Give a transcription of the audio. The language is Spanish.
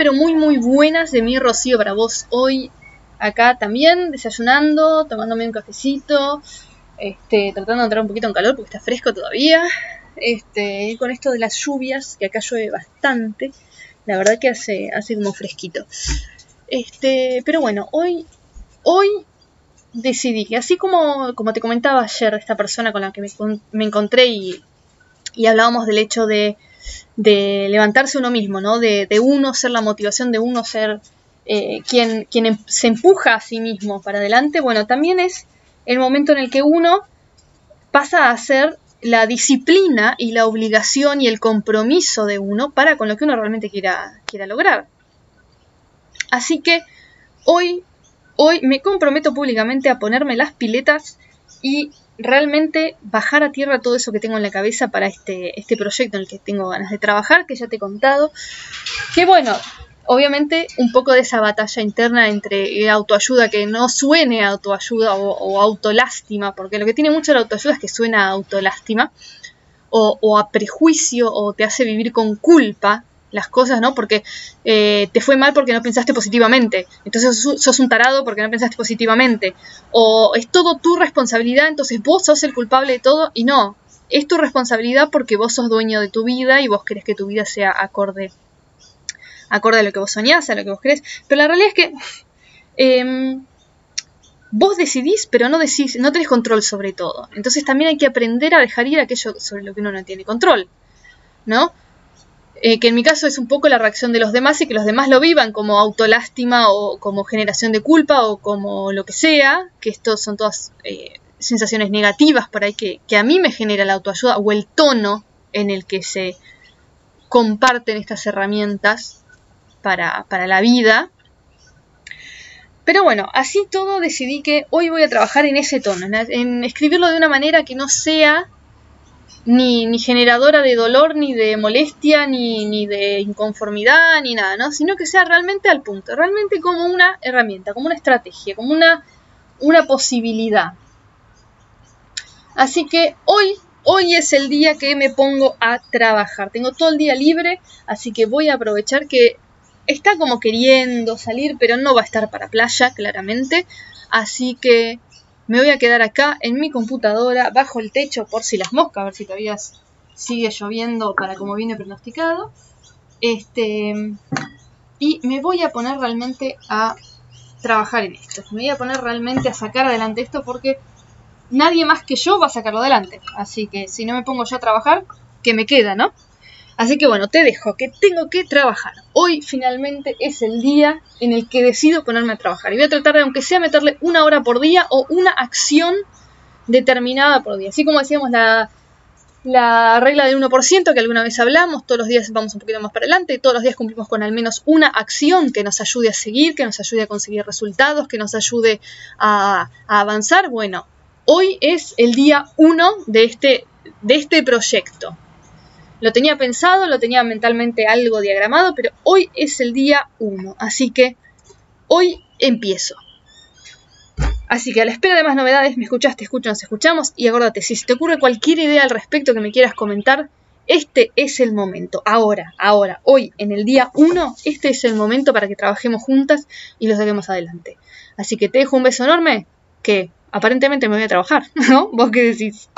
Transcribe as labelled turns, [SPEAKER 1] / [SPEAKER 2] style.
[SPEAKER 1] pero muy muy buenas de mi Rocío para vos hoy acá también, desayunando, tomándome un cafecito, este, tratando de entrar un poquito en calor porque está fresco todavía. Este, con esto de las lluvias, que acá llueve bastante, la verdad que hace, hace como fresquito. Este, pero bueno, hoy, hoy decidí que así como, como te comentaba ayer esta persona con la que me, encontré y, y, hablábamos del hecho de, de, levantarse uno mismo, ¿no? De, uno ser la motivación, de uno ser eh, quien, quien em, se empuja a sí mismo para adelante, bueno, también es el momento en el que uno pasa a ser la disciplina y la obligación y el compromiso de uno para con lo que uno realmente quiera, quiera lograr. Así que hoy, hoy me comprometo públicamente a ponerme las piletas y realmente bajar a tierra todo eso que tengo en la cabeza para este, este proyecto en el que tengo ganas de trabajar, que ya te he contado. Que bueno, obviamente un poco de esa batalla interna entre autoayuda que no suene autoayuda o, autolástima, porque lo que tiene mucho la autoayuda es que suena a autolástima o a prejuicio o te hace vivir con culpa las cosas, ¿no? Porque eh, te fue mal porque no pensaste positivamente. Entonces sos un tarado porque no pensaste positivamente. O es todo tu responsabilidad, entonces vos sos el culpable de todo y no. Es tu responsabilidad porque vos sos dueño de tu vida y vos querés que tu vida sea acorde acorde a lo que vos soñás, a lo que vos crees. Pero la realidad es que em, vos decidís, pero no decís, no tenés control sobre todo. Entonces también hay que aprender a dejar ir aquello sobre lo que uno no tiene control. ¿No? Eh, que en mi caso es un poco la reacción de los demás y que los demás lo vivan como autolástima o como generación de culpa o como lo que sea, que esto son todas eh, sensaciones negativas por ahí que, que a mí me genera la autoayuda o el tono en el que se comparten estas herramientas para, la vida. Pero bueno, así todo decidí que hoy voy a trabajar en ese tono, en, escribirlo de una manera que no sea ni, ni, generadora de dolor, ni de molestia, ni, ni, de inconformidad, ni nada, ¿no? Sino que sea realmente al punto, realmente como una herramienta, como una estrategia, como una, una posibilidad. Así que hoy, hoy es el día que me pongo a trabajar. Tengo todo el día libre, así que voy a aprovechar que está como queriendo salir, pero no va a estar para playa, claramente. Así que me voy a quedar acá en mi computadora, bajo el techo por si las moscas, a ver si todavía sigue lloviendo para como viene pronosticado. Este, y me voy a poner realmente a trabajar en esto. Me voy a poner realmente a sacar adelante esto porque nadie más que yo va a sacarlo adelante. Así que si no me pongo ya a trabajar, ¿qué me queda, no? Así que bueno, te dejo que tengo que trabajar. Hoy finalmente es el día en el que decido ponerme a trabajar. Y voy a tratar de, aunque sea, meterle una hora por día o una acción determinada por día. Así como decíamos la, la regla del 1% que alguna vez hablamos, todos los días vamos un poquito más para adelante, todos los días cumplimos con al menos una acción que nos ayude a seguir, que nos ayude a conseguir resultados, que nos ayude a, a avanzar. Bueno, hoy es el día 1 de este, de este proyecto. Lo tenía pensado, lo tenía mentalmente algo diagramado, pero hoy es el día 1, así que hoy empiezo. Así que a la espera de más novedades, me escuchaste, escucho, nos escuchamos y acuérdate, si se te ocurre cualquier idea al respecto que me quieras comentar, este es el momento, ahora, ahora, hoy, en el día 1, este es el momento para que trabajemos juntas y lo saquemos adelante. Así que te dejo un beso enorme, que aparentemente me voy a trabajar, ¿no? ¿Vos qué decís?